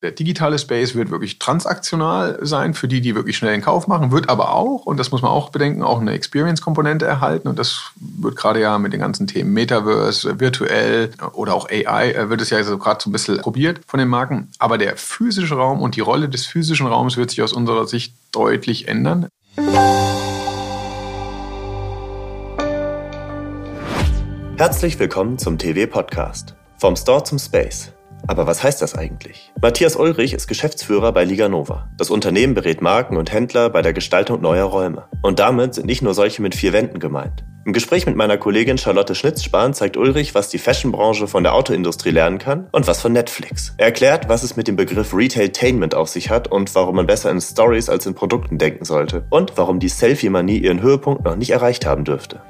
Der digitale Space wird wirklich transaktional sein für die, die wirklich schnell einen Kauf machen, wird aber auch, und das muss man auch bedenken, auch eine Experience-Komponente erhalten. Und das wird gerade ja mit den ganzen Themen Metaverse, virtuell oder auch AI, äh, wird es ja so gerade so ein bisschen probiert von den Marken. Aber der physische Raum und die Rolle des physischen Raums wird sich aus unserer Sicht deutlich ändern. Herzlich willkommen zum TV-Podcast. Vom Store zum Space. Aber was heißt das eigentlich? Matthias Ulrich ist Geschäftsführer bei Liga Nova. Das Unternehmen berät Marken und Händler bei der Gestaltung neuer Räume. Und damit sind nicht nur solche mit vier Wänden gemeint. Im Gespräch mit meiner Kollegin Charlotte Schnitzspahn zeigt Ulrich, was die Fashionbranche von der Autoindustrie lernen kann und was von Netflix. Er erklärt, was es mit dem Begriff Retailtainment auf sich hat und warum man besser in Stories als in Produkten denken sollte. Und warum die Selfie-Manie ihren Höhepunkt noch nicht erreicht haben dürfte.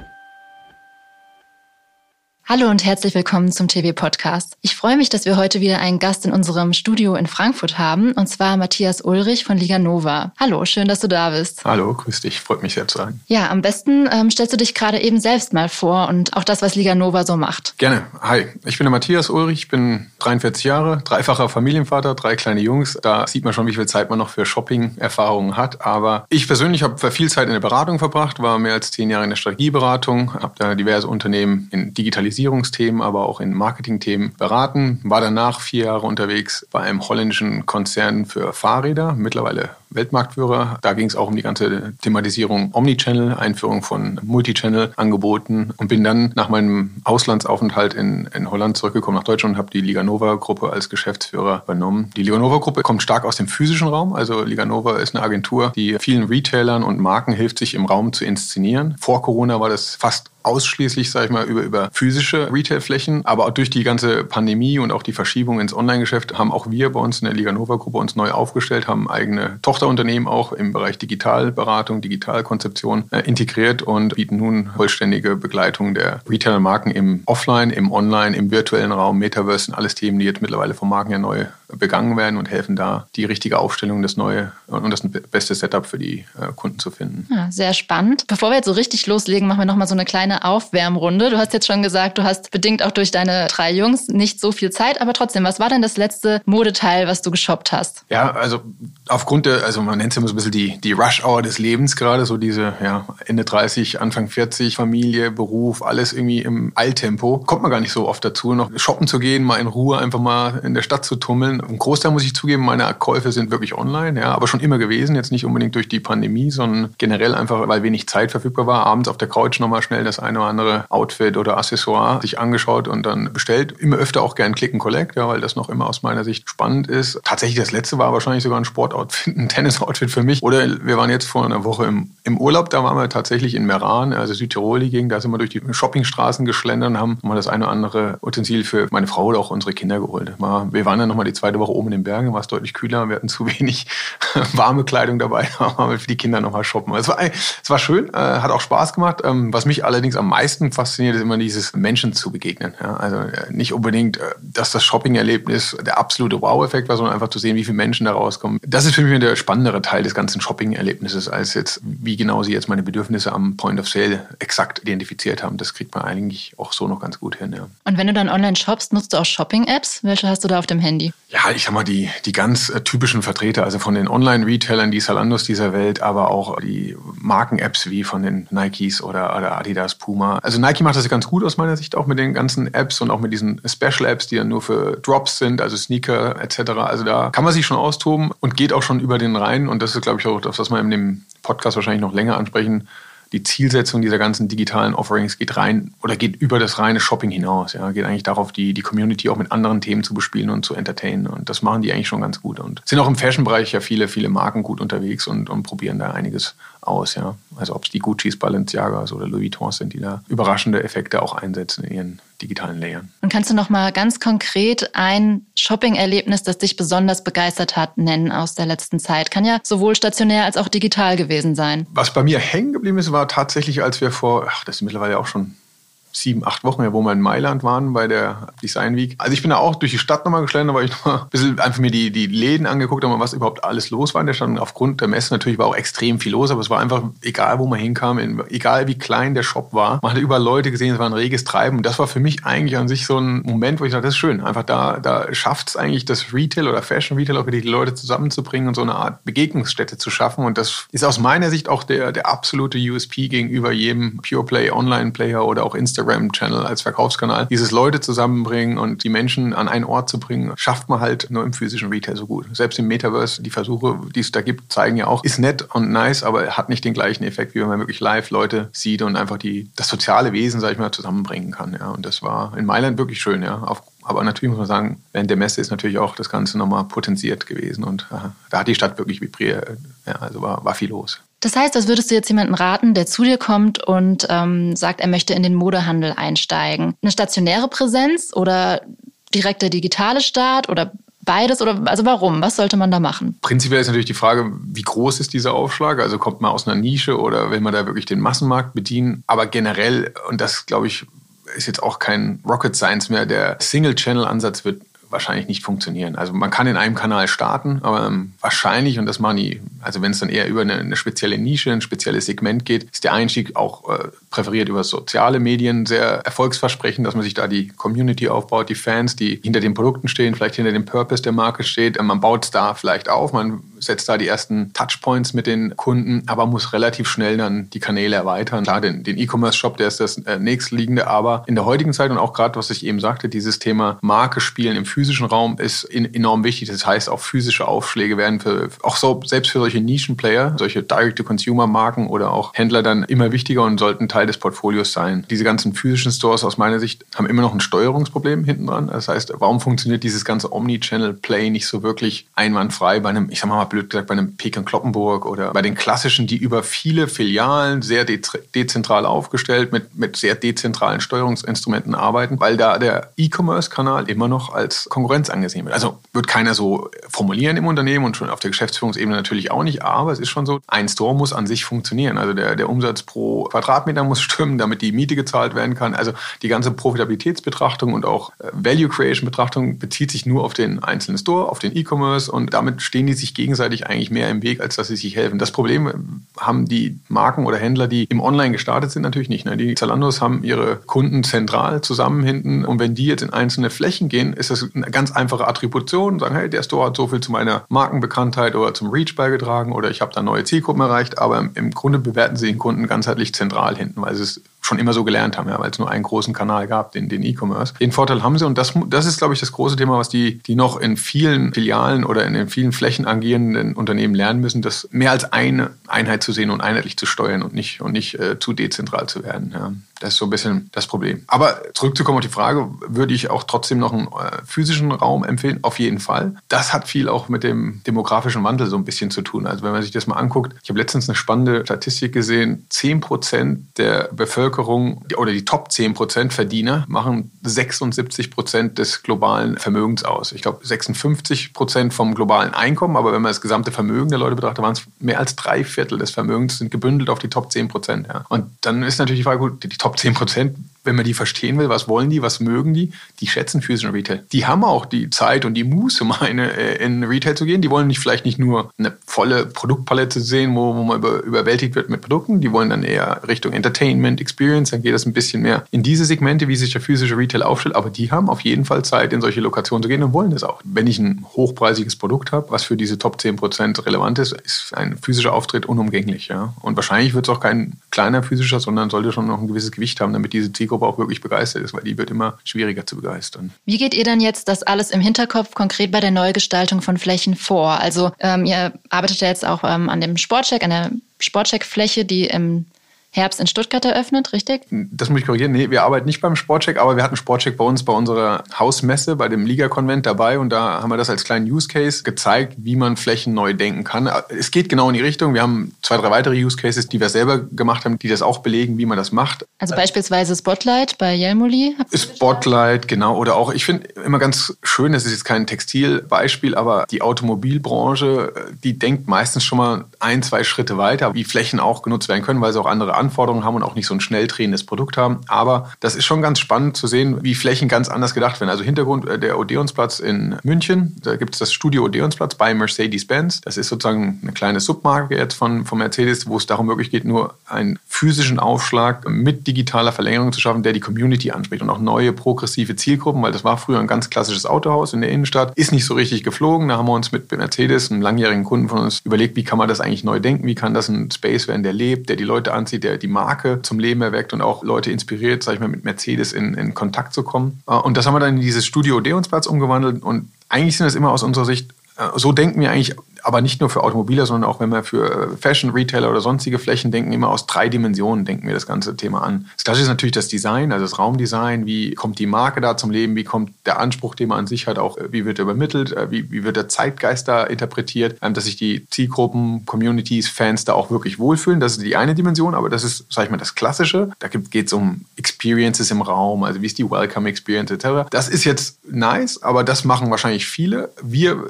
Hallo und herzlich willkommen zum TV-Podcast. Ich freue mich, dass wir heute wieder einen Gast in unserem Studio in Frankfurt haben, und zwar Matthias Ulrich von Liga Nova. Hallo, schön, dass du da bist. Hallo, grüß dich, freut mich sehr zu sein. Ja, am besten ähm, stellst du dich gerade eben selbst mal vor und auch das, was Liga Nova so macht. Gerne. Hi, ich bin der Matthias Ulrich, ich bin 43 Jahre, dreifacher Familienvater, drei kleine Jungs. Da sieht man schon, wie viel Zeit man noch für Shopping-Erfahrungen hat. Aber ich persönlich habe viel Zeit in der Beratung verbracht, war mehr als zehn Jahre in der Strategieberatung, habe da diverse Unternehmen in Digitalisierung Digitalisierungsthemen, aber auch in Marketingthemen beraten. War danach vier Jahre unterwegs bei einem holländischen Konzern für Fahrräder, mittlerweile Weltmarktführer. Da ging es auch um die ganze Thematisierung Omnichannel, Einführung von Multichannel-Angeboten und bin dann nach meinem Auslandsaufenthalt in, in Holland zurückgekommen nach Deutschland und habe die Liganova-Gruppe als Geschäftsführer übernommen. Die Liganova-Gruppe kommt stark aus dem physischen Raum. Also Liganova ist eine Agentur, die vielen Retailern und Marken hilft, sich im Raum zu inszenieren. Vor Corona war das fast ausschließlich, sage ich mal, über, über physische Retailflächen. Aber auch durch die ganze Pandemie und auch die Verschiebung ins Online-Geschäft haben auch wir bei uns in der Liga Nova Gruppe uns neu aufgestellt, haben eigene Tochterunternehmen auch im Bereich Digitalberatung, Digitalkonzeption äh, integriert und bieten nun vollständige Begleitung der Retailer-Marken im Offline, im Online, im virtuellen Raum, Metaverse sind alles Themen, die jetzt mittlerweile von Marken ja neu begangen werden und helfen da, die richtige Aufstellung, das neue und das beste Setup für die äh, Kunden zu finden. Ja, sehr spannend. Bevor wir jetzt so richtig loslegen, machen wir nochmal so eine kleine Aufwärmrunde. Du hast jetzt schon gesagt, du hast bedingt auch durch deine drei Jungs nicht so viel Zeit, aber trotzdem, was war denn das letzte Modeteil, was du geshoppt hast? Ja, also aufgrund der, also man nennt es immer so ein bisschen die, die Rush-Hour des Lebens gerade, so diese ja, Ende 30, Anfang 40, Familie, Beruf, alles irgendwie im Eiltempo. Kommt man gar nicht so oft dazu, noch shoppen zu gehen, mal in Ruhe einfach mal in der Stadt zu tummeln ein Großteil muss ich zugeben, meine Käufe sind wirklich online, ja, aber schon immer gewesen, jetzt nicht unbedingt durch die Pandemie, sondern generell einfach, weil wenig Zeit verfügbar war, abends auf der Couch nochmal schnell das eine oder andere Outfit oder Accessoire sich angeschaut und dann bestellt. Immer öfter auch gern Click and Collect, ja, weil das noch immer aus meiner Sicht spannend ist. Tatsächlich das letzte war wahrscheinlich sogar ein Sportoutfit, ein Tennisoutfit für mich. Oder wir waren jetzt vor einer Woche im, im Urlaub, da waren wir tatsächlich in Meran, also Südtirol die Gegend, da sind wir durch die Shoppingstraßen geschlendert und haben mal das eine oder andere Utensil für meine Frau oder auch unsere Kinder geholt. Wir waren dann nochmal die zweite Woche oben in den Bergen, war es deutlich kühler. Wir hatten zu wenig warme Kleidung dabei, da waren wir für die Kinder nochmal shoppen. Es war, es war schön, äh, hat auch Spaß gemacht. Ähm, was mich allerdings am meisten fasziniert, ist immer dieses Menschen zu begegnen. Ja, also äh, nicht unbedingt, äh, dass das Shopping-Erlebnis der absolute Wow-Effekt war, sondern einfach zu sehen, wie viele Menschen da rauskommen. Das ist für mich der spannendere Teil des ganzen Shopping-Erlebnisses, als jetzt, wie genau sie jetzt meine Bedürfnisse am Point of Sale exakt identifiziert haben. Das kriegt man eigentlich auch so noch ganz gut hin. Ja. Und wenn du dann online shoppst, nutzt du auch Shopping-Apps? Welche hast du da auf dem Handy? Ja, ich sag mal, die, die ganz äh, typischen Vertreter, also von den Online-Retailern, die Salandos dieser Welt, aber auch die Marken-Apps wie von den Nikes oder, oder Adidas, Puma. Also Nike macht das ganz gut aus meiner Sicht auch mit den ganzen Apps und auch mit diesen Special-Apps, die dann nur für Drops sind, also Sneaker etc. Also da kann man sich schon austoben und geht auch schon über den Rhein. Und das ist, glaube ich, auch das, was wir in dem Podcast wahrscheinlich noch länger ansprechen die Zielsetzung dieser ganzen digitalen Offerings geht rein oder geht über das reine Shopping hinaus. Ja, geht eigentlich darauf, die, die Community auch mit anderen Themen zu bespielen und zu entertainen. Und das machen die eigentlich schon ganz gut. Und sind auch im Fashion-Bereich ja viele, viele Marken gut unterwegs und, und probieren da einiges aus. Ja. Also ob es die Gucci's, Balenciagas oder Louis Vuittons sind, die da überraschende Effekte auch einsetzen in ihren digitalen Layern. Und kannst du noch mal ganz konkret ein Shopping-Erlebnis, das dich besonders begeistert hat, nennen aus der letzten Zeit? Kann ja sowohl stationär als auch digital gewesen sein. Was bei mir hängen geblieben ist, war tatsächlich, als wir vor, ach, das ist mittlerweile auch schon sieben, acht Wochen, wo wir in Mailand waren bei der Design Week. Also ich bin da auch durch die Stadt nochmal geschlendert, weil ich noch ein bisschen einfach mir die, die Läden angeguckt habe, was überhaupt alles los war in der Stadt. Und aufgrund der Messe natürlich war auch extrem viel los, aber es war einfach, egal wo man hinkam, egal wie klein der Shop war, man hat überall Leute gesehen, es war ein reges Treiben. Und das war für mich eigentlich an sich so ein Moment, wo ich dachte, das ist schön. Einfach da, da schafft es eigentlich das Retail oder Fashion Retail auch wieder die Leute zusammenzubringen und so eine Art Begegnungsstätte zu schaffen. Und das ist aus meiner Sicht auch der, der absolute USP gegenüber jedem Pure Play Online Player oder auch Instagram Channel als Verkaufskanal. Dieses Leute zusammenbringen und die Menschen an einen Ort zu bringen, schafft man halt nur im physischen Retail so gut. Selbst im Metaverse, die Versuche, die es da gibt, zeigen ja auch, ist nett und nice, aber hat nicht den gleichen Effekt, wie wenn man wirklich live Leute sieht und einfach die, das soziale Wesen, sag ich mal, zusammenbringen kann. Ja. Und das war in Mailand wirklich schön, ja. Auf, aber natürlich muss man sagen, während der Messe ist natürlich auch das Ganze nochmal potenziert gewesen und äh, da hat die Stadt wirklich vibriert. Ja, also war, war viel los. Das heißt, was würdest du jetzt jemanden raten, der zu dir kommt und ähm, sagt, er möchte in den Modehandel einsteigen? Eine stationäre Präsenz oder direkter digitale Start oder beides oder also warum? Was sollte man da machen? Prinzipiell ist natürlich die Frage, wie groß ist dieser Aufschlag? Also kommt man aus einer Nische oder will man da wirklich den Massenmarkt bedienen? Aber generell, und das glaube ich, ist jetzt auch kein Rocket Science mehr, der Single-Channel-Ansatz wird wahrscheinlich nicht funktionieren. Also man kann in einem Kanal starten, aber ähm, wahrscheinlich, und das machen die, also wenn es dann eher über eine, eine, spezielle Nische, ein spezielles Segment geht, ist der Einstieg auch äh, präferiert über soziale Medien sehr erfolgsversprechend, dass man sich da die Community aufbaut, die Fans, die hinter den Produkten stehen, vielleicht hinter dem Purpose der Marke steht. Man baut es da vielleicht auf, man setzt da die ersten Touchpoints mit den Kunden, aber muss relativ schnell dann die Kanäle erweitern. Klar, den, den E-Commerce-Shop, der ist das äh, nächstliegende, aber in der heutigen Zeit und auch gerade, was ich eben sagte, dieses Thema Marke spielen im physischen Raum ist in, enorm wichtig. Das heißt, auch physische Aufschläge werden für, auch so, selbst für solche Nischenplayer, solche Direct-to-Consumer-Marken oder auch Händler dann immer wichtiger und sollten Teil des Portfolios sein. Diese ganzen physischen Stores aus meiner Sicht haben immer noch ein Steuerungsproblem hinten dran. Das heißt, warum funktioniert dieses ganze Omni-Channel-Play nicht so wirklich einwandfrei bei einem, ich sag mal blöd gesagt, bei einem Peking Kloppenburg oder bei den klassischen, die über viele Filialen sehr de dezentral aufgestellt mit, mit sehr dezentralen Steuerungsinstrumenten arbeiten, weil da der E-Commerce-Kanal immer noch als Konkurrenz angesehen wird. Also wird keiner so formulieren im Unternehmen und schon auf der Geschäftsführungsebene natürlich auch nicht, aber es ist schon so, ein Store muss an sich funktionieren. Also der, der Umsatz pro Quadratmeter muss stimmen, damit die Miete gezahlt werden kann. Also die ganze Profitabilitätsbetrachtung und auch äh, Value Creation Betrachtung bezieht sich nur auf den einzelnen Store, auf den E-Commerce und damit stehen die sich gegenseitig eigentlich mehr im Weg, als dass sie sich helfen. Das Problem haben die Marken oder Händler, die im Online gestartet sind, natürlich nicht. Ne? Die Zalandos haben ihre Kunden zentral zusammen hinten und wenn die jetzt in einzelne Flächen gehen, ist das eine ganz einfache Attribution. Sagen, hey, der Store hat so viel zu meiner Markenbekanntheit oder zum Reach beigetragen oder ich habe da neue Zielgruppen erreicht, aber im Grunde bewerten sie den Kunden ganzheitlich zentral hinten, weil es schon immer so gelernt haben, ja, weil es nur einen großen Kanal gab, den, den E-Commerce. Den Vorteil haben sie und das, das ist, glaube ich, das große Thema, was die, die noch in vielen Filialen oder in den vielen Flächen agierenden Unternehmen lernen müssen, das mehr als eine Einheit zu sehen und einheitlich zu steuern und nicht, und nicht äh, zu dezentral zu werden. Ja. Das ist so ein bisschen das Problem. Aber zurückzukommen auf die Frage, würde ich auch trotzdem noch einen äh, physischen Raum empfehlen? Auf jeden Fall. Das hat viel auch mit dem demografischen Wandel so ein bisschen zu tun. Also wenn man sich das mal anguckt, ich habe letztens eine spannende Statistik gesehen, 10 Prozent der Bevölkerung oder die Top 10 Prozent Verdiener machen 76 Prozent des globalen Vermögens aus. Ich glaube 56 Prozent vom globalen Einkommen, aber wenn man das gesamte Vermögen der Leute betrachtet, waren es mehr als drei Viertel des Vermögens sind gebündelt auf die Top 10 Prozent. Ja. Und dann ist natürlich die Frage, gut, die Top Top 10 Prozent, wenn man die verstehen will, was wollen die, was mögen die, die schätzen physischen Retail. Die haben auch die Zeit und die Muße, meine, äh, in Retail zu gehen. Die wollen nicht vielleicht nicht nur eine volle Produktpalette sehen, wo, wo man über, überwältigt wird mit Produkten. Die wollen dann eher Richtung Entertainment, Experience. Dann geht das ein bisschen mehr in diese Segmente, wie sich der physische Retail aufstellt. Aber die haben auf jeden Fall Zeit, in solche Lokationen zu gehen und wollen das auch. Wenn ich ein hochpreisiges Produkt habe, was für diese Top 10 Prozent relevant ist, ist ein physischer Auftritt unumgänglich. Ja? Und wahrscheinlich wird es auch kein kleiner physischer, sondern sollte schon noch ein gewisses Gewicht haben, damit diese Zielgruppe auch wirklich begeistert ist, weil die wird immer schwieriger zu begeistern. Wie geht ihr dann jetzt das alles im Hinterkopf konkret bei der Neugestaltung von Flächen vor? Also ähm, ihr arbeitet ja jetzt auch ähm, an dem Sportcheck, an der Sportcheckfläche, die im Herbst in Stuttgart eröffnet, richtig? Das muss ich korrigieren. Nee, wir arbeiten nicht beim Sportcheck, aber wir hatten Sportcheck bei uns bei unserer Hausmesse, bei dem Liga-Konvent dabei und da haben wir das als kleinen Use Case gezeigt, wie man Flächen neu denken kann. Es geht genau in die Richtung. Wir haben zwei, drei weitere Use Cases, die wir selber gemacht haben, die das auch belegen, wie man das macht. Also beispielsweise Spotlight bei Jelmoli? Spotlight, genau. Oder auch, ich finde immer ganz schön, das ist jetzt kein Textilbeispiel, aber die Automobilbranche, die denkt meistens schon mal ein, zwei Schritte weiter, wie Flächen auch genutzt werden können, weil sie auch andere Anforderungen haben und auch nicht so ein schnell drehendes Produkt haben. Aber das ist schon ganz spannend zu sehen, wie Flächen ganz anders gedacht werden. Also Hintergrund äh, der Odeonsplatz in München, da gibt es das Studio Odeonsplatz bei Mercedes-Benz. Das ist sozusagen eine kleine Submarke jetzt von, von Mercedes, wo es darum wirklich geht, nur einen physischen Aufschlag mit digitaler Verlängerung zu schaffen, der die Community anspricht und auch neue progressive Zielgruppen, weil das war früher ein ganz klassisches Autohaus in der Innenstadt, ist nicht so richtig geflogen. Da haben wir uns mit Mercedes, einem langjährigen Kunden von uns, überlegt, wie kann man das eigentlich neu denken, wie kann das ein Space werden, der lebt, der die Leute anzieht, der die Marke zum Leben erweckt und auch Leute inspiriert, sag ich mal, mit Mercedes in, in Kontakt zu kommen. Äh, und das haben wir dann in dieses Studio Odeonsplatz umgewandelt und eigentlich sind das immer aus unserer Sicht äh, so denken wir eigentlich aber nicht nur für Automobiler, sondern auch wenn wir für Fashion, Retailer oder sonstige Flächen denken, immer aus drei Dimensionen denken wir das ganze Thema an. Das Gleiche ist natürlich das Design, also das Raumdesign, wie kommt die Marke da zum Leben, wie kommt der Anspruch, den man an sich hat, auch wie wird er übermittelt, äh, wie, wie wird der Zeitgeist da interpretiert, ähm, dass sich die Zielgruppen, Communities, Fans da auch wirklich wohlfühlen. Das ist die eine Dimension, aber das ist, sag ich mal, das Klassische. Da geht es um Experiences im Raum, also wie ist die Welcome Experience etc. Das ist jetzt nice, aber das machen wahrscheinlich viele. Wir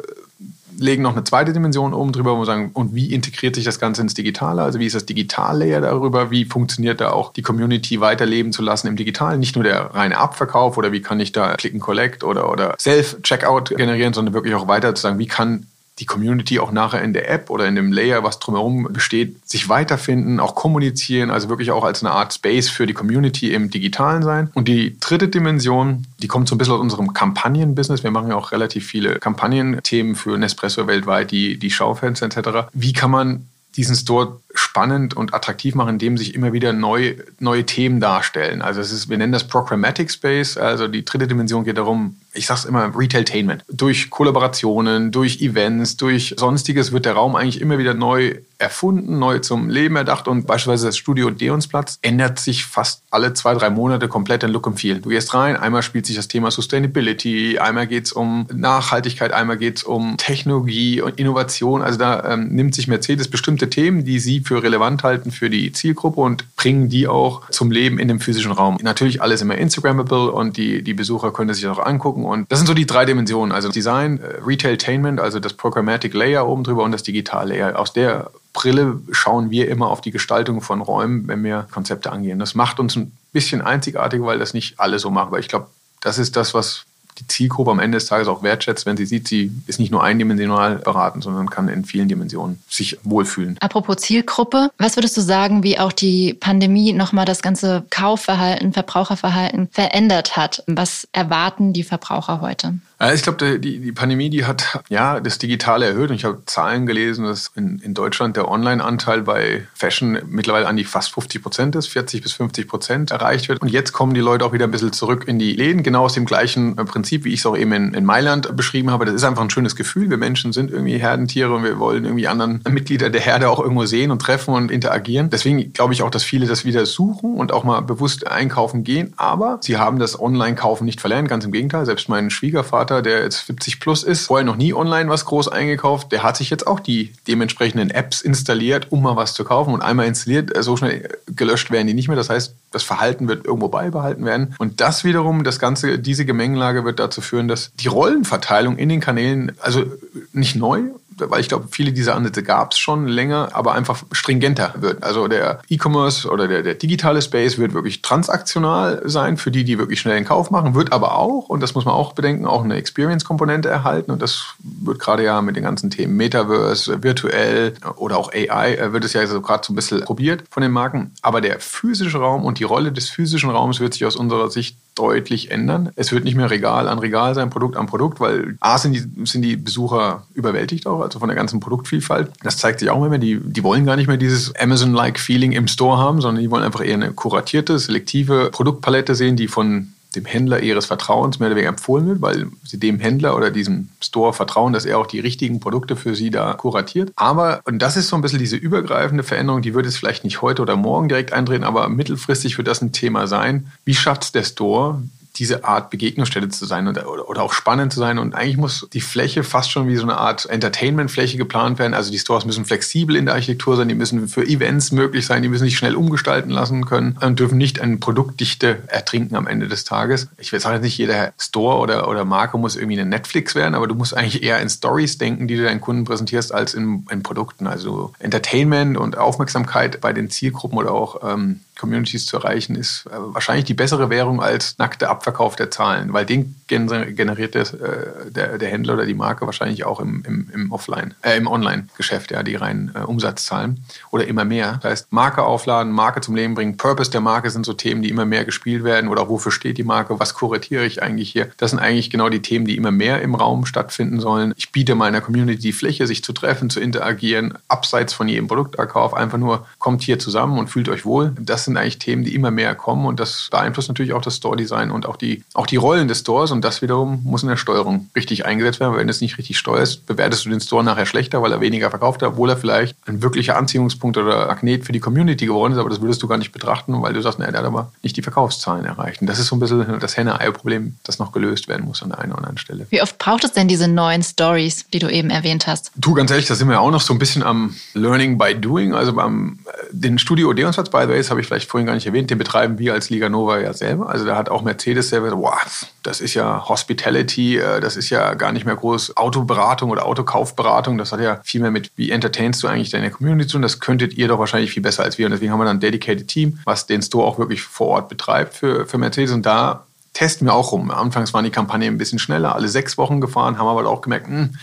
legen noch eine zweite Dimension oben drüber, wo wir sagen, und wie integriert sich das Ganze ins Digitale? Also wie ist das Digital-Layer darüber? Wie funktioniert da auch die Community weiterleben zu lassen im Digitalen? Nicht nur der reine Abverkauf oder wie kann ich da Click and Collect oder, oder Self-Checkout generieren, sondern wirklich auch weiter zu sagen, wie kann die Community auch nachher in der App oder in dem Layer, was drumherum besteht, sich weiterfinden, auch kommunizieren, also wirklich auch als eine Art Space für die Community im Digitalen sein. Und die dritte Dimension, die kommt so ein bisschen aus unserem Kampagnen-Business. Wir machen ja auch relativ viele Kampagnenthemen für Nespresso weltweit, die, die Schaufenster etc. Wie kann man diesen Store spannend und attraktiv machen, indem sich immer wieder neu, neue Themen darstellen. Also es ist, wir nennen das Programmatic Space. Also die dritte Dimension geht darum, ich sag's immer, Retailtainment. Durch Kollaborationen, durch Events, durch Sonstiges wird der Raum eigentlich immer wieder neu erfunden, neu zum Leben erdacht und beispielsweise das Studio Deonsplatz ändert sich fast alle zwei, drei Monate komplett in Look and Feel. Du gehst rein, einmal spielt sich das Thema Sustainability, einmal geht's um Nachhaltigkeit, einmal geht's um Technologie und Innovation. Also da ähm, nimmt sich Mercedes bestimmte Themen, die sie für relevant halten für die Zielgruppe und bringen die auch zum Leben in dem physischen Raum. Natürlich alles immer Instagrammable und die, die Besucher können sich auch angucken. Und das sind so die drei Dimensionen. Also Design, äh, Retailtainment, also das Programmatic Layer oben drüber und das Digital Layer. Aus der Brille schauen wir immer auf die Gestaltung von Räumen, wenn wir Konzepte angehen. Das macht uns ein bisschen einzigartig, weil das nicht alle so machen. Weil ich glaube, das ist das, was die Zielgruppe am Ende des Tages auch wertschätzt, wenn sie sieht, sie ist nicht nur eindimensional beraten, sondern kann in vielen Dimensionen sich wohlfühlen. Apropos Zielgruppe, was würdest du sagen, wie auch die Pandemie nochmal das ganze Kaufverhalten, Verbraucherverhalten verändert hat? Was erwarten die Verbraucher heute? Ich glaube, die, die Pandemie, die hat ja das Digitale erhöht. Und ich habe Zahlen gelesen, dass in, in Deutschland der Online-Anteil bei Fashion mittlerweile an die fast 50 Prozent ist, 40 bis 50 Prozent erreicht wird. Und jetzt kommen die Leute auch wieder ein bisschen zurück in die Läden, genau aus dem gleichen äh, Prinzip, wie ich es auch eben in, in Mailand beschrieben habe. Das ist einfach ein schönes Gefühl. Wir Menschen sind irgendwie Herdentiere und wir wollen irgendwie anderen Mitglieder der Herde auch irgendwo sehen und treffen und interagieren. Deswegen glaube ich auch, dass viele das wieder suchen und auch mal bewusst einkaufen gehen. Aber sie haben das Online-Kaufen nicht verlernt. Ganz im Gegenteil. Selbst mein Schwiegervater Vater, der jetzt 70 plus ist, vorher noch nie online was groß eingekauft, der hat sich jetzt auch die dementsprechenden Apps installiert, um mal was zu kaufen und einmal installiert, äh, so schnell gelöscht werden die nicht mehr. Das heißt, das Verhalten wird irgendwo beibehalten werden. Und das wiederum, das Ganze, diese Gemengelage wird dazu führen, dass die Rollenverteilung in den Kanälen, also nicht neu, weil ich glaube, viele dieser Ansätze gab es schon länger, aber einfach stringenter wird. Also der E-Commerce oder der, der digitale Space wird wirklich transaktional sein für die, die wirklich schnell den Kauf machen, wird aber auch, und das muss man auch bedenken, auch eine Experience-Komponente erhalten. Und das wird gerade ja mit den ganzen Themen Metaverse, virtuell oder auch AI, äh, wird es ja so gerade so ein bisschen probiert von den Marken. Aber der physische Raum und die Rolle des physischen Raums wird sich aus unserer Sicht deutlich ändern. Es wird nicht mehr Regal an Regal sein, Produkt an Produkt, weil A sind die, sind die Besucher überwältigt auch, also von der ganzen Produktvielfalt. Das zeigt sich auch immer, die, die wollen gar nicht mehr dieses Amazon-like Feeling im Store haben, sondern die wollen einfach eher eine kuratierte, selektive Produktpalette sehen, die von dem Händler ihres Vertrauens mehr oder weniger empfohlen wird, weil sie dem Händler oder diesem Store vertrauen, dass er auch die richtigen Produkte für sie da kuratiert. Aber, und das ist so ein bisschen diese übergreifende Veränderung, die wird es vielleicht nicht heute oder morgen direkt eintreten, aber mittelfristig wird das ein Thema sein. Wie schafft es der Store, diese Art Begegnungsstätte zu sein oder, oder auch spannend zu sein. Und eigentlich muss die Fläche fast schon wie so eine Art Entertainment-Fläche geplant werden. Also die Stores müssen flexibel in der Architektur sein, die müssen für Events möglich sein, die müssen sich schnell umgestalten lassen können und dürfen nicht eine Produktdichte ertrinken am Ende des Tages. Ich will sagen, nicht jeder Store oder, oder Marke muss irgendwie eine Netflix werden, aber du musst eigentlich eher in Stories denken, die du deinen Kunden präsentierst, als in, in Produkten. Also Entertainment und Aufmerksamkeit bei den Zielgruppen oder auch ähm, Communities zu erreichen, ist äh, wahrscheinlich die bessere Währung als nackter Abverkauf der Zahlen, weil den generiert der, äh, der, der Händler oder die Marke wahrscheinlich auch im, im, im Offline, äh, im Online-Geschäft, ja, die reinen äh, Umsatzzahlen oder immer mehr. Das heißt, Marke aufladen, Marke zum Leben bringen, Purpose der Marke sind so Themen, die immer mehr gespielt werden oder wofür steht die Marke, was kuratiere ich eigentlich hier. Das sind eigentlich genau die Themen, die immer mehr im Raum stattfinden sollen. Ich biete meiner Community die Fläche, sich zu treffen, zu interagieren, abseits von jedem Produkterkauf, einfach nur kommt hier zusammen und fühlt euch wohl. Das sind eigentlich Themen, die immer mehr kommen und das beeinflusst natürlich auch das Store-Design und auch die, auch die Rollen des Stores und das wiederum muss in der Steuerung richtig eingesetzt werden. Wenn du es nicht richtig steuerst, bewertest du den Store nachher schlechter, weil er weniger verkauft hat, obwohl er vielleicht ein wirklicher Anziehungspunkt oder Magnet für die Community geworden ist, aber das würdest du gar nicht betrachten, weil du sagst, naja, der hat aber nicht die Verkaufszahlen erreicht. Und das ist so ein bisschen das Henne-Ei-Problem, das noch gelöst werden muss an der einen oder anderen Stelle. Wie oft braucht es denn diese neuen Stories, die du eben erwähnt hast? Du, ganz ehrlich, da sind wir auch noch so ein bisschen am Learning by Doing. Also beim äh, den Studio Odeonsatz, by the way, das habe ich vielleicht vorhin gar nicht erwähnt, den betreiben wir als Liga Nova ja selber. Also da hat auch Mercedes selber, wow, das ist ja Hospitality, äh, das ist ja gar nicht mehr groß Autoberatung oder Autokaufberatung. Das hat ja viel mehr mit, wie entertainst du eigentlich deine Community zu tun. Das könntet ihr doch wahrscheinlich viel besser als wir. Und deswegen haben wir dann ein dedicated Team, was den Store auch wirklich vor Ort betreibt für, für Mercedes. Und da testen wir auch rum. Anfangs waren die Kampagnen ein bisschen schneller, alle sechs Wochen gefahren, haben aber auch gemerkt, mh, hm,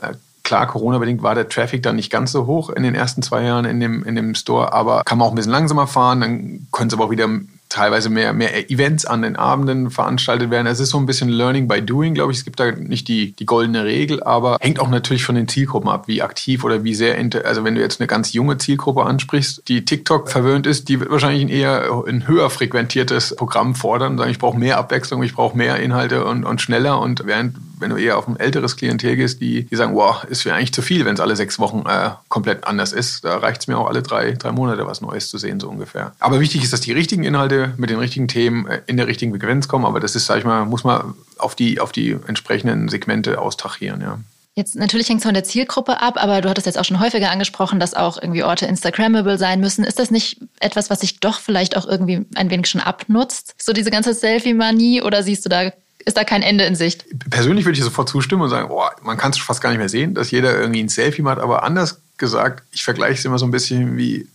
äh, Klar, Corona-bedingt war der Traffic dann nicht ganz so hoch in den ersten zwei Jahren in dem, in dem Store, aber kann man auch ein bisschen langsamer fahren. Dann können sie aber auch wieder teilweise mehr, mehr Events an den Abenden veranstaltet werden. Es ist so ein bisschen Learning by Doing, glaube ich. Es gibt da nicht die, die goldene Regel, aber hängt auch natürlich von den Zielgruppen ab, wie aktiv oder wie sehr, also wenn du jetzt eine ganz junge Zielgruppe ansprichst, die TikTok verwöhnt ist, die wird wahrscheinlich ein eher ein höher frequentiertes Programm fordern sagen, ich brauche mehr Abwechslung, ich brauche mehr Inhalte und, und schneller und während wenn du eher auf ein älteres Klientel gehst, die, die sagen, wow, ist mir eigentlich zu viel, wenn es alle sechs Wochen äh, komplett anders ist. Da reicht es mir auch alle drei, drei Monate was Neues zu sehen, so ungefähr. Aber wichtig ist, dass die richtigen Inhalte mit den richtigen Themen äh, in der richtigen Frequenz kommen. Aber das ist, sag ich mal, muss man auf die, auf die entsprechenden Segmente austrachieren, ja. Jetzt natürlich hängt es von der Zielgruppe ab, aber du hattest jetzt auch schon häufiger angesprochen, dass auch irgendwie Orte Instagrammable sein müssen. Ist das nicht etwas, was sich doch vielleicht auch irgendwie ein wenig schon abnutzt? So diese ganze Selfie-Manie oder siehst du da ist da kein Ende in Sicht. Persönlich würde ich sofort zustimmen und sagen, boah, man kann es fast gar nicht mehr sehen, dass jeder irgendwie ein Selfie macht. Aber anders gesagt, ich vergleiche es immer so ein bisschen wie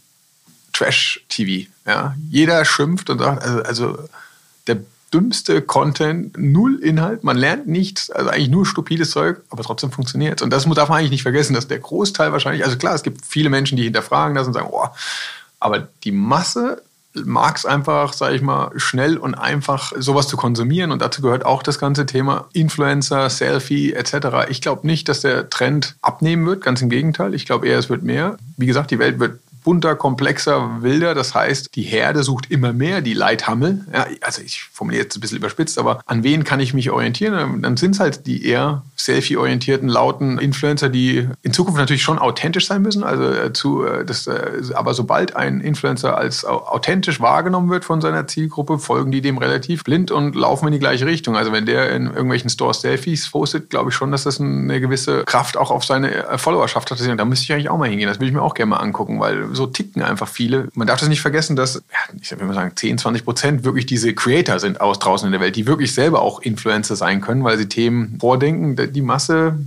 Trash-TV. Ja? Jeder schimpft und sagt, also, also der dümmste Content, null Inhalt, man lernt nichts, also eigentlich nur stupides Zeug, aber trotzdem funktioniert Und das darf man eigentlich nicht vergessen, dass der Großteil wahrscheinlich, also klar, es gibt viele Menschen, die hinterfragen das und sagen, oh, aber die Masse mag es einfach, sage ich mal, schnell und einfach sowas zu konsumieren. Und dazu gehört auch das ganze Thema Influencer, Selfie etc. Ich glaube nicht, dass der Trend abnehmen wird, ganz im Gegenteil. Ich glaube eher, es wird mehr. Wie gesagt, die Welt wird bunter, komplexer, wilder. Das heißt, die Herde sucht immer mehr die Leithammel. Ja, also ich formuliere jetzt ein bisschen überspitzt, aber an wen kann ich mich orientieren? Dann sind es halt die eher selfie-orientierten, lauten Influencer, die in Zukunft natürlich schon authentisch sein müssen. Also äh, zu, äh, das, äh, aber sobald ein Influencer als authentisch wahrgenommen wird von seiner Zielgruppe, folgen die dem relativ blind und laufen in die gleiche Richtung. Also wenn der in irgendwelchen Stores Selfies postet, glaube ich schon, dass das eine gewisse Kraft auch auf seine Followerschaft hat. Da müsste ich eigentlich auch mal hingehen. Das will ich mir auch gerne mal angucken, weil so ticken einfach viele. Man darf das nicht vergessen, dass, ja, ich würde mal sagen, 10, 20 Prozent wirklich diese Creator sind aus draußen in der Welt, die wirklich selber auch Influencer sein können, weil sie Themen vordenken. Die Masse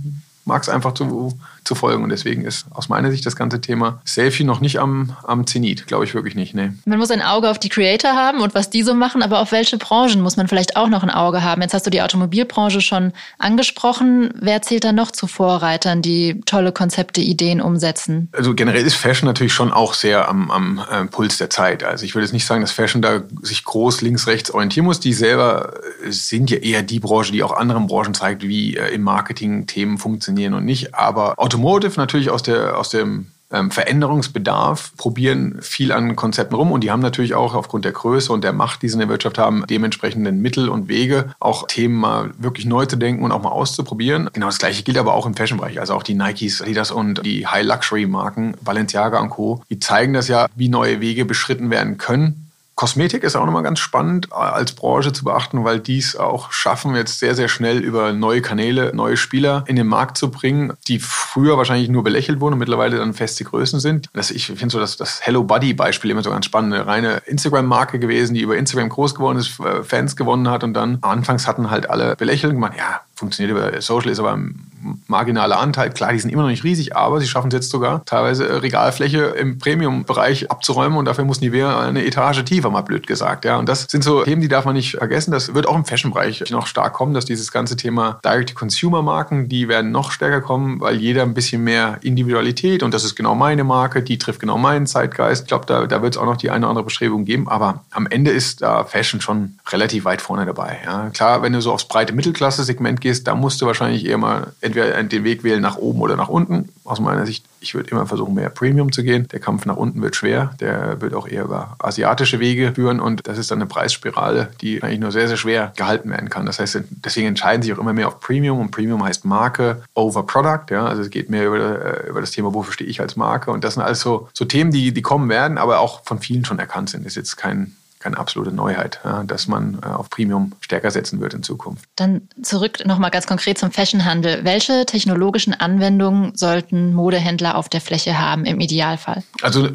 mag es einfach zu zu folgen. Und deswegen ist aus meiner Sicht das ganze Thema Selfie noch nicht am, am Zenit. Glaube ich wirklich nicht. Nee. Man muss ein Auge auf die Creator haben und was die so machen, aber auf welche Branchen muss man vielleicht auch noch ein Auge haben? Jetzt hast du die Automobilbranche schon angesprochen. Wer zählt da noch zu Vorreitern, die tolle Konzepte, Ideen umsetzen? Also generell ist Fashion natürlich schon auch sehr am, am äh, Puls der Zeit. Also ich würde jetzt nicht sagen, dass Fashion da sich groß links, rechts orientieren muss. Die selber sind ja eher die Branche, die auch anderen Branchen zeigt, wie äh, im Marketing Themen funktionieren und nicht. Aber Automobil Automotive natürlich aus, der, aus dem ähm, Veränderungsbedarf, probieren viel an Konzepten rum und die haben natürlich auch aufgrund der Größe und der Macht, die sie in der Wirtschaft haben, dementsprechenden Mittel und Wege, auch Themen mal wirklich neu zu denken und auch mal auszuprobieren. Genau das gleiche gilt aber auch im Fashion-Bereich. Also auch die Nikes, Adidas und die High-Luxury-Marken, Balenciaga und Co., die zeigen das ja, wie neue Wege beschritten werden können Kosmetik ist auch nochmal ganz spannend äh, als Branche zu beachten, weil die es auch schaffen, jetzt sehr, sehr schnell über neue Kanäle, neue Spieler in den Markt zu bringen, die früher wahrscheinlich nur belächelt wurden und mittlerweile dann feste Größen sind. Das, ich finde so das, das Hello Buddy Beispiel immer so ganz spannend. Eine reine Instagram-Marke gewesen, die über Instagram groß geworden ist, äh, Fans gewonnen hat und dann anfangs hatten halt alle belächelt und gemeint, ja, funktioniert über Social, ist aber ein marginaler Anteil. Klar, die sind immer noch nicht riesig, aber sie schaffen es jetzt sogar, teilweise äh, Regalfläche im Premium-Bereich abzuräumen und dafür muss Nivea eine Etage tiefer, mal blöd gesagt. Ja, und das sind so Themen, die darf man nicht vergessen. Das wird auch im Fashion-Bereich noch stark kommen, dass dieses ganze Thema Direct-to-Consumer-Marken, die werden noch stärker kommen, weil jeder ein bisschen mehr Individualität und das ist genau meine Marke, die trifft genau meinen Zeitgeist. Ich glaube, da, da wird es auch noch die eine oder andere Bestrebung geben, aber am Ende ist da Fashion schon relativ weit vorne dabei. Ja, klar, wenn du so aufs breite Mittelklasse-Segment gehst, da musst du wahrscheinlich eher mal entweder den Weg wählen nach oben oder nach unten. Aus meiner Sicht, ich würde immer versuchen, mehr Premium zu gehen. Der Kampf nach unten wird schwer. Der wird auch eher über asiatische Wege führen und das ist dann eine Preisspirale, die eigentlich nur sehr, sehr schwer gehalten werden kann. Das heißt, deswegen entscheiden sich auch immer mehr auf Premium und Premium heißt Marke over Product. Ja? Also es geht mehr über, äh, über das Thema, wofür stehe ich als Marke. Und das sind alles so, so Themen, die, die kommen werden, aber auch von vielen schon erkannt sind. Das ist jetzt kein keine absolute Neuheit, ja, dass man äh, auf Premium stärker setzen wird in Zukunft. Dann zurück nochmal ganz konkret zum Fashionhandel. Welche technologischen Anwendungen sollten Modehändler auf der Fläche haben im Idealfall? Also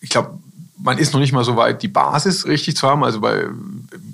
ich glaube, man ist noch nicht mal so weit, die Basis richtig zu haben. Also bei,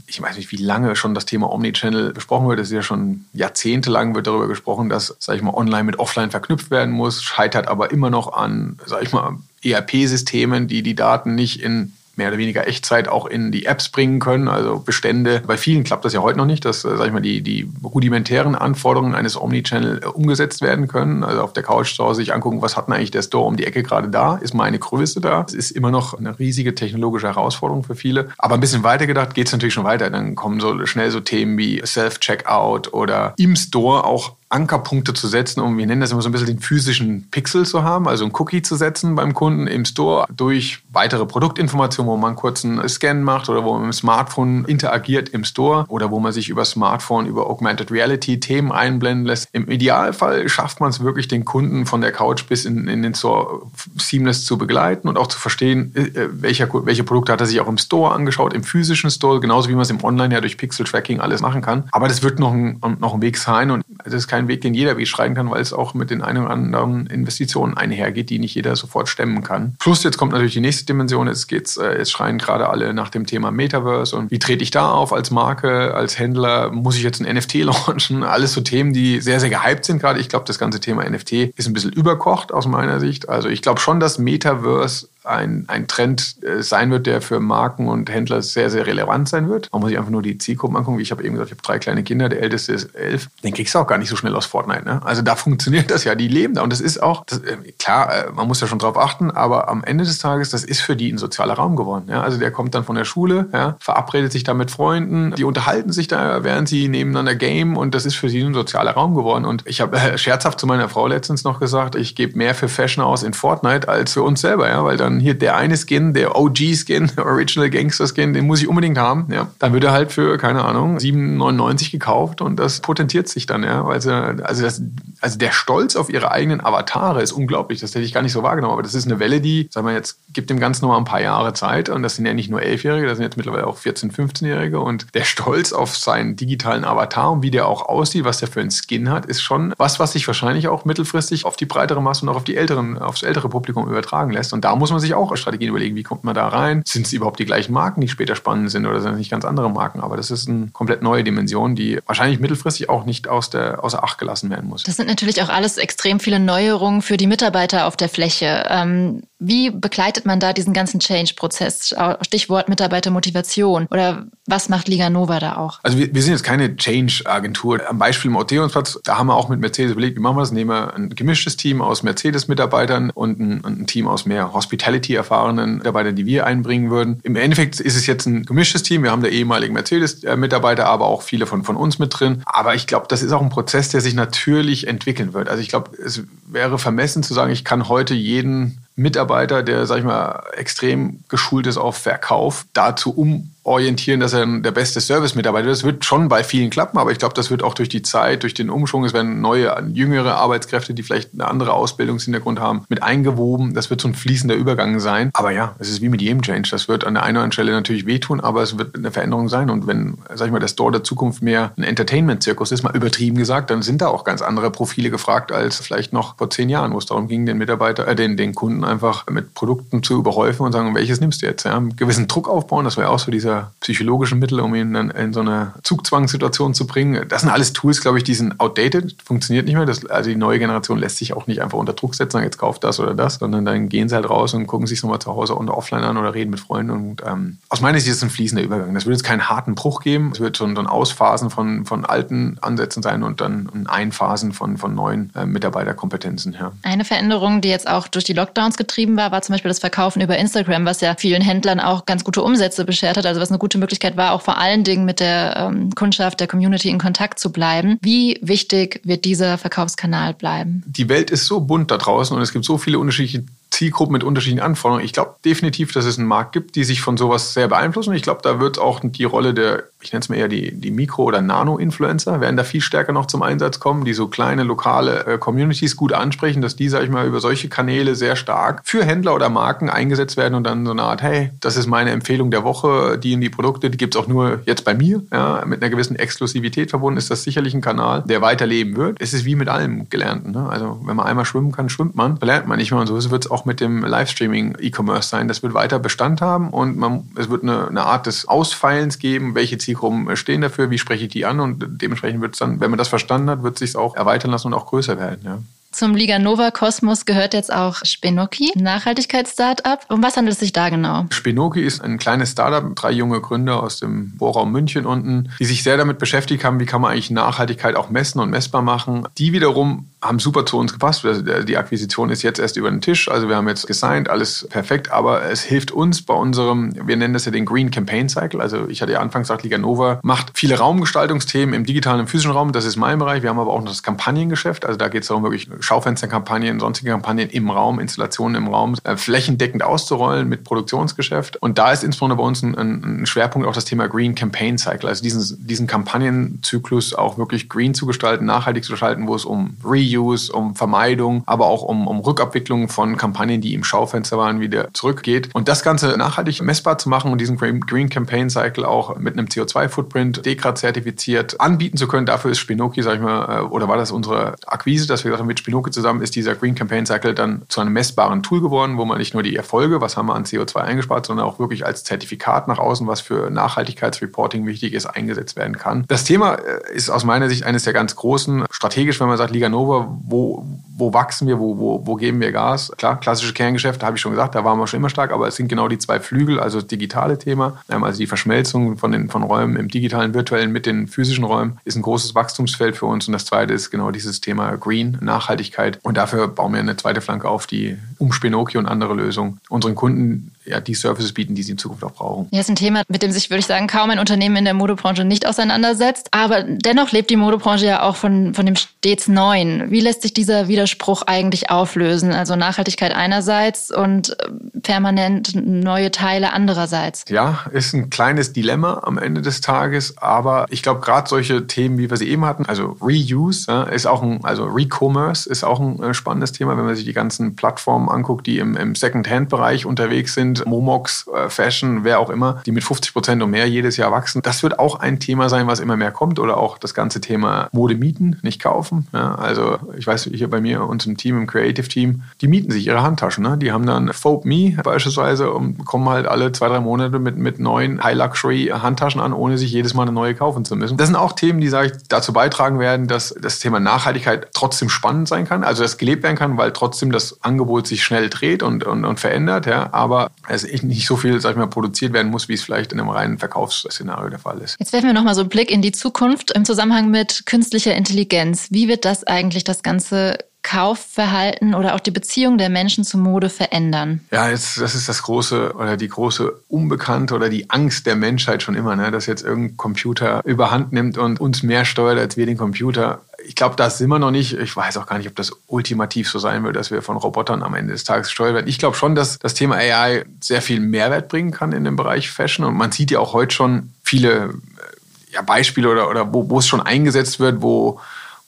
ich weiß nicht, wie lange schon das Thema Omnichannel besprochen wird. Es ist ja schon jahrzehntelang wird darüber gesprochen, dass, sage ich mal, online mit offline verknüpft werden muss. Scheitert aber immer noch an, sage ich mal, ERP-Systemen, die die Daten nicht in mehr oder weniger Echtzeit auch in die Apps bringen können, also Bestände. Bei vielen klappt das ja heute noch nicht, dass, äh, sag ich mal, die, die rudimentären Anforderungen eines Omnichannel äh, umgesetzt werden können. Also auf der Couch zu sich angucken, was hat denn eigentlich der Store um die Ecke gerade da? Ist meine Größe da? Es ist immer noch eine riesige technologische Herausforderung für viele. Aber ein bisschen weiter gedacht geht es natürlich schon weiter. Dann kommen so schnell so Themen wie Self-Checkout oder im Store auch Ankerpunkte zu setzen, um, wir nennen das immer so ein bisschen den physischen Pixel zu haben, also ein Cookie zu setzen beim Kunden im Store durch weitere Produktinformationen, wo man kurz einen Scan macht oder wo man mit dem Smartphone interagiert im Store oder wo man sich über Smartphone, über Augmented Reality Themen einblenden lässt. Im Idealfall schafft man es wirklich, den Kunden von der Couch bis in, in den Store seamless zu begleiten und auch zu verstehen, äh, welcher, welche Produkte hat er sich auch im Store angeschaut, im physischen Store, genauso wie man es im Online ja durch Pixel-Tracking alles machen kann. Aber das wird noch ein, noch ein Weg sein und das ist kein Weg, den jeder beschreiben kann, weil es auch mit den ein oder anderen Investitionen einhergeht, die nicht jeder sofort stemmen kann. Plus jetzt kommt natürlich die nächste Dimension. Jetzt geht's, äh, jetzt schreien gerade alle nach dem Thema Metaverse und wie trete ich da auf als Marke, als Händler? Muss ich jetzt ein NFT launchen? Alles so Themen, die sehr, sehr gehypt sind gerade. Ich glaube, das ganze Thema NFT ist ein bisschen überkocht aus meiner Sicht. Also ich glaube schon, dass Metaverse ein, ein Trend äh, sein wird, der für Marken und Händler sehr, sehr relevant sein wird. Man muss sich einfach nur die Zielgruppen angucken. Wie ich habe eben gesagt, ich habe drei kleine Kinder, der älteste ist elf. Den kriegst du auch gar nicht so schnell aus Fortnite. Ne? Also da funktioniert das ja, die leben da. Und das ist auch, das, äh, klar, äh, man muss ja schon drauf achten, aber am Ende des Tages, das ist für die ein sozialer Raum geworden. Ja? Also der kommt dann von der Schule, ja, verabredet sich da mit Freunden, die unterhalten sich da, während sie nebeneinander game und das ist für sie ein sozialer Raum geworden. Und ich habe äh, scherzhaft zu meiner Frau letztens noch gesagt, ich gebe mehr für Fashion aus in Fortnite als für uns selber, ja, weil dann hier der eine Skin, der OG-Skin, Original Gangster-Skin, den muss ich unbedingt haben. Ja. Dann wird er halt für, keine Ahnung, 7,99 gekauft und das potentiert sich dann, ja. Also, also, das, also der Stolz auf ihre eigenen Avatare ist unglaublich. Das hätte ich gar nicht so wahrgenommen. Aber das ist eine Welle, die, sagen wir jetzt, gibt dem Ganzen noch ein paar Jahre Zeit. Und das sind ja nicht nur Elfjährige, das sind jetzt mittlerweile auch 14-, 15-Jährige. Und der Stolz auf seinen digitalen Avatar und wie der auch aussieht, was der für einen Skin hat, ist schon was, was sich wahrscheinlich auch mittelfristig auf die breitere Masse und auch auf die älteren, aufs ältere Publikum übertragen lässt. Und da muss man sich auch Strategien überlegen, wie kommt man da rein? Sind es überhaupt die gleichen Marken, die später spannend sind oder sind es nicht ganz andere Marken? Aber das ist eine komplett neue Dimension, die wahrscheinlich mittelfristig auch nicht aus der, außer Acht gelassen werden muss. Das sind natürlich auch alles extrem viele Neuerungen für die Mitarbeiter auf der Fläche. Ähm, wie begleitet man da diesen ganzen Change-Prozess? Stichwort Mitarbeitermotivation. Oder was macht Liga Nova da auch? Also wir, wir sind jetzt keine Change-Agentur. Am Beispiel im Odeonsplatz, da haben wir auch mit Mercedes überlegt, wie machen wir das? Nehmen wir ein gemischtes Team aus Mercedes-Mitarbeitern und ein, ein, Team aus mehr Hospitality-erfahrenen Mitarbeitern, die wir einbringen würden. Im Endeffekt ist es jetzt ein gemischtes Team. Wir haben da ehemalige Mercedes-Mitarbeiter, aber auch viele von, von uns mit drin. Aber ich glaube, das ist auch ein Prozess, der sich natürlich entwickeln wird. Also ich glaube, es wäre vermessen zu sagen, ich kann heute jeden Mitarbeiter, der, sag ich mal, extrem geschult ist auf Verkauf, dazu um orientieren, dass er der beste Service-Mitarbeiter ist. Das wird schon bei vielen klappen, aber ich glaube, das wird auch durch die Zeit, durch den Umschwung, es werden neue, jüngere Arbeitskräfte, die vielleicht eine andere Ausbildungshintergrund haben, mit eingewoben. Das wird so ein fließender Übergang sein. Aber ja, es ist wie mit jedem Change. Das wird an der einen oder anderen Stelle natürlich wehtun, aber es wird eine Veränderung sein. Und wenn, sag ich mal, der Store der Zukunft mehr ein Entertainment-Zirkus ist, mal übertrieben gesagt, dann sind da auch ganz andere Profile gefragt als vielleicht noch vor zehn Jahren, wo es darum ging, den Mitarbeiter, äh, den, den Kunden einfach mit Produkten zu überhäufen und sagen, welches nimmst du jetzt? Ja? Einen gewissen Druck aufbauen, das wäre auch so dieser psychologische Mittel, um ihn dann in so eine Zugzwangssituation zu bringen. Das sind alles Tools, glaube ich, die sind outdated, funktioniert nicht mehr. Das, also die neue Generation lässt sich auch nicht einfach unter Druck setzen, sagen, jetzt kauft das oder das, sondern dann gehen sie halt raus und gucken sich nochmal zu Hause unter offline an oder reden mit Freunden. Und ähm, aus meiner Sicht ist es ein fließender Übergang. Das wird jetzt keinen harten Bruch geben. Es wird so ein, so ein Ausphasen von, von alten Ansätzen sein und dann ein Einphasen von, von neuen äh, Mitarbeiterkompetenzen. Ja. Eine Veränderung, die jetzt auch durch die Lockdowns getrieben war, war zum Beispiel das Verkaufen über Instagram, was ja vielen Händlern auch ganz gute Umsätze beschert hat. Also was eine gute Möglichkeit war, auch vor allen Dingen mit der ähm, Kundschaft, der Community in Kontakt zu bleiben. Wie wichtig wird dieser Verkaufskanal bleiben? Die Welt ist so bunt da draußen und es gibt so viele unterschiedliche Zielgruppen mit unterschiedlichen Anforderungen. Ich glaube definitiv, dass es einen Markt gibt, die sich von sowas sehr beeinflussen. Ich glaube, da wird auch die Rolle der, ich nenne es mal eher die, die Mikro- oder Nano-Influencer, werden da viel stärker noch zum Einsatz kommen, die so kleine lokale äh, Communities gut ansprechen, dass die, sage ich mal, über solche Kanäle sehr stark für Händler oder Marken eingesetzt werden und dann so eine Art, hey, das ist meine Empfehlung der Woche, die in die Produkte, die gibt es auch nur jetzt bei mir, ja, mit einer gewissen Exklusivität verbunden, ist das sicherlich ein Kanal, der weiterleben wird. Es ist wie mit allem Gelernten. Ne? Also wenn man einmal schwimmen kann, schwimmt man, lernt man nicht mehr und so wird es auch mit dem Livestreaming-E-Commerce sein. Das wird weiter Bestand haben und man, es wird eine, eine Art des Ausfeilens geben, welche Zielgruppen stehen dafür, wie spreche ich die an und dementsprechend wird es dann, wenn man das verstanden hat, wird es sich auch erweitern lassen und auch größer werden. Ja. Zum Liga Nova Kosmos gehört jetzt auch Spenoki, Nachhaltigkeits-Startup. Um was handelt es sich da genau? Spenoki ist ein kleines Startup, drei junge Gründer aus dem Bohrraum München unten, die sich sehr damit beschäftigt haben, wie kann man eigentlich Nachhaltigkeit auch messen und messbar machen. Die wiederum haben super zu uns gepasst. Die Akquisition ist jetzt erst über den Tisch. Also wir haben jetzt gesigned, alles perfekt. Aber es hilft uns bei unserem, wir nennen das ja den Green Campaign Cycle. Also ich hatte ja anfangs gesagt, Liga Nova macht viele Raumgestaltungsthemen im digitalen und physischen Raum. Das ist mein Bereich. Wir haben aber auch noch das Kampagnengeschäft. Also da geht es darum, wirklich Schaufensterkampagnen, sonstige Kampagnen im Raum, Installationen im Raum äh, flächendeckend auszurollen mit Produktionsgeschäft. Und da ist insbesondere bei uns ein, ein Schwerpunkt auch das Thema Green Campaign Cycle. Also diesen, diesen Kampagnenzyklus auch wirklich green zu gestalten, nachhaltig zu gestalten, wo es um Reuse, um Vermeidung, aber auch um, um Rückabwicklung von Kampagnen, die im Schaufenster waren, wieder zurückgeht. Und das Ganze nachhaltig messbar zu machen und diesen Green Campaign Cycle auch mit einem CO2-Footprint degrad zertifiziert anbieten zu können, dafür ist Spinoki, sag ich mal, äh, oder war das unsere Akquise, dass wir gesagt haben, mit Spinoki zusammen ist dieser Green Campaign Cycle dann zu einem messbaren Tool geworden, wo man nicht nur die Erfolge, was haben wir an CO2 eingespart, sondern auch wirklich als Zertifikat nach außen, was für Nachhaltigkeitsreporting wichtig ist, eingesetzt werden kann. Das Thema äh, ist aus meiner Sicht eines der ganz großen, strategisch, wenn man sagt, Liga Nova, wo, wo wachsen wir, wo, wo, wo geben wir Gas? Klar, klassische Kerngeschäfte, habe ich schon gesagt, da waren wir schon immer stark, aber es sind genau die zwei Flügel, also das digitale Thema, also die Verschmelzung von den von Räumen im digitalen, virtuellen mit den physischen Räumen, ist ein großes Wachstumsfeld für uns. Und das zweite ist genau dieses Thema Green, Nachhaltigkeit. Und dafür bauen wir eine zweite Flanke auf, die um Spinoki und andere Lösungen unseren Kunden ja, die Services bieten, die sie in Zukunft auch brauchen. Ja, ist ein Thema, mit dem sich, würde ich sagen, kaum ein Unternehmen in der Modebranche nicht auseinandersetzt. Aber dennoch lebt die Modebranche ja auch von, von dem stets Neuen. Wie lässt sich dieser Widerspruch eigentlich auflösen? Also Nachhaltigkeit einerseits und äh, permanent neue Teile andererseits. Ja, ist ein kleines Dilemma am Ende des Tages. Aber ich glaube, gerade solche Themen, wie wir sie eben hatten, also Reuse ja, ist auch ein, also Recommerce ist auch ein äh, spannendes Thema, wenn man sich die ganzen Plattformen anguckt, die im, im Second-Hand-Bereich unterwegs sind Momox, äh, Fashion, wer auch immer, die mit 50 Prozent und mehr jedes Jahr wachsen. Das wird auch ein Thema sein, was immer mehr kommt oder auch das ganze Thema Mode mieten, nicht kaufen. Ja, also ich weiß, hier bei mir, uns im Team, im Creative Team, die mieten sich ihre Handtaschen. Ne? Die haben dann Fope Me beispielsweise und kommen halt alle zwei, drei Monate mit, mit neuen High-Luxury-Handtaschen an, ohne sich jedes Mal eine neue kaufen zu müssen. Das sind auch Themen, die, sage ich, dazu beitragen werden, dass das Thema Nachhaltigkeit trotzdem spannend sein kann, also dass gelebt werden kann, weil trotzdem das Angebot sich schnell dreht und, und, und verändert. Ja? Aber es nicht so viel, sag ich mal, produziert werden muss, wie es vielleicht in einem reinen Verkaufsszenario der Fall ist. Jetzt werfen wir nochmal so einen Blick in die Zukunft im Zusammenhang mit künstlicher Intelligenz. Wie wird das eigentlich das Ganze Kaufverhalten oder auch die Beziehung der Menschen zu Mode verändern? Ja, jetzt, das ist das große oder die große Unbekannte oder die Angst der Menschheit schon immer, ne? dass jetzt irgendein Computer überhand nimmt und uns mehr steuert als wir den Computer. Ich glaube, da sind wir noch nicht. Ich weiß auch gar nicht, ob das ultimativ so sein wird, dass wir von Robotern am Ende des Tages gesteuert werden. Ich glaube schon, dass das Thema AI sehr viel Mehrwert bringen kann in dem Bereich Fashion. Und man sieht ja auch heute schon viele äh, ja, Beispiele oder, oder wo, wo es schon eingesetzt wird, wo,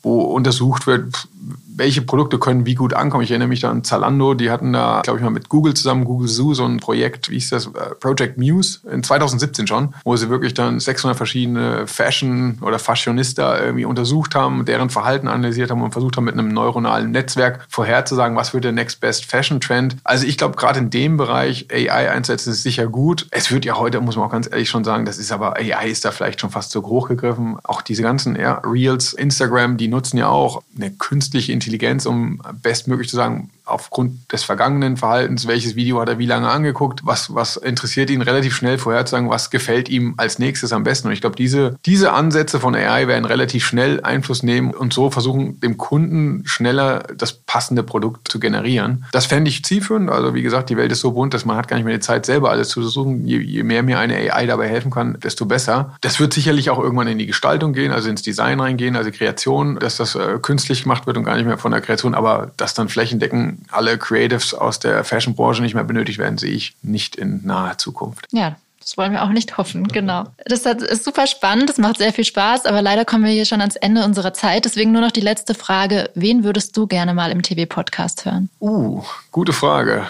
wo untersucht wird, welche Produkte können wie gut ankommen. Ich erinnere mich da an Zalando, die hatten da, glaube ich mal, mit Google zusammen, Google Zoo, so ein Projekt, wie hieß das, äh, Project Muse, in 2017 schon, wo sie wirklich dann 600 verschiedene Fashion- oder Fashionista irgendwie untersucht haben, deren Verhalten analysiert haben und versucht haben, mit einem neuronalen Netzwerk vorherzusagen, was wird der Next Best Fashion Trend. Also ich glaube, gerade in dem Bereich AI einsetzen ist sicher gut. Es wird ja heute, muss man auch ganz ehrlich schon sagen, das ist aber, AI ist da vielleicht schon fast zu hoch gegriffen. Auch diese ganzen ja, Reels, Instagram, die nutzen ja auch eine künstliche Intelligenz, um bestmöglich zu sagen, aufgrund des vergangenen Verhaltens, welches Video hat er wie lange angeguckt, was, was interessiert ihn relativ schnell vorherzusagen, was gefällt ihm als nächstes am besten. Und ich glaube, diese, diese Ansätze von AI werden relativ schnell Einfluss nehmen und so versuchen, dem Kunden schneller das passende Produkt zu generieren. Das fände ich zielführend. Also wie gesagt, die Welt ist so bunt, dass man hat gar nicht mehr die Zeit, selber alles zu suchen. Je, je mehr mir eine AI dabei helfen kann, desto besser. Das wird sicherlich auch irgendwann in die Gestaltung gehen, also ins Design reingehen, also Kreation, dass das äh, künstlich gemacht wird und gar nicht mehr von der Kreation, aber dass dann flächendeckend alle Creatives aus der Fashion-Branche nicht mehr benötigt werden, sehe ich nicht in naher Zukunft. Ja, das wollen wir auch nicht hoffen, genau. Das ist super spannend, das macht sehr viel Spaß, aber leider kommen wir hier schon ans Ende unserer Zeit. Deswegen nur noch die letzte Frage. Wen würdest du gerne mal im TV-Podcast hören? Uh, gute Frage.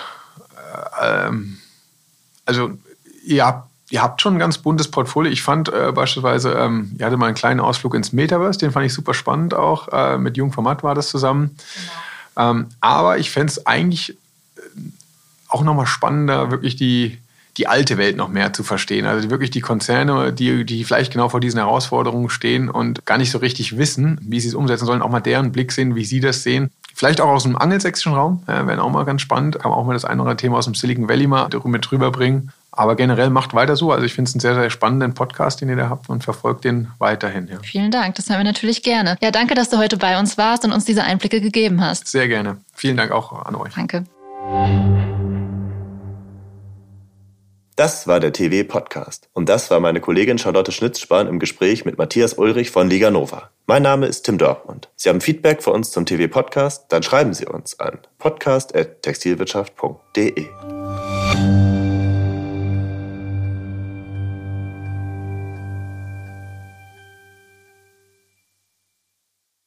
Äh, ähm, also, ihr habt, ihr habt schon ein ganz buntes Portfolio. Ich fand äh, beispielsweise, ähm, ihr hattet mal einen kleinen Ausflug ins Metaverse, den fand ich super spannend auch. Äh, mit Jungformat war das zusammen. Genau. Ähm, aber ich fände es eigentlich äh, auch nochmal spannender, wirklich die, die alte Welt noch mehr zu verstehen. Also wirklich die Konzerne, die, die vielleicht genau vor diesen Herausforderungen stehen und gar nicht so richtig wissen, wie sie es umsetzen sollen, auch mal deren Blick sehen, wie sie das sehen. Vielleicht auch aus dem angelsächsischen Raum, äh, wäre auch mal ganz spannend. Kann man auch mal das eine oder andere Thema aus dem Silicon Valley mal mit drüber bringen. Aber generell macht weiter so. Also ich finde es einen sehr, sehr spannenden Podcast, den ihr da habt und verfolgt den weiterhin. Ja. Vielen Dank, das haben wir natürlich gerne. Ja, danke, dass du heute bei uns warst und uns diese Einblicke gegeben hast. Sehr gerne. Vielen Dank auch an euch. Danke. Das war der TV-Podcast. Und das war meine Kollegin Charlotte Schnitzspahn im Gespräch mit Matthias Ulrich von Liga Nova. Mein Name ist Tim Dortmund. Sie haben Feedback für uns zum TV-Podcast? Dann schreiben Sie uns an podcast.textilwirtschaft.de.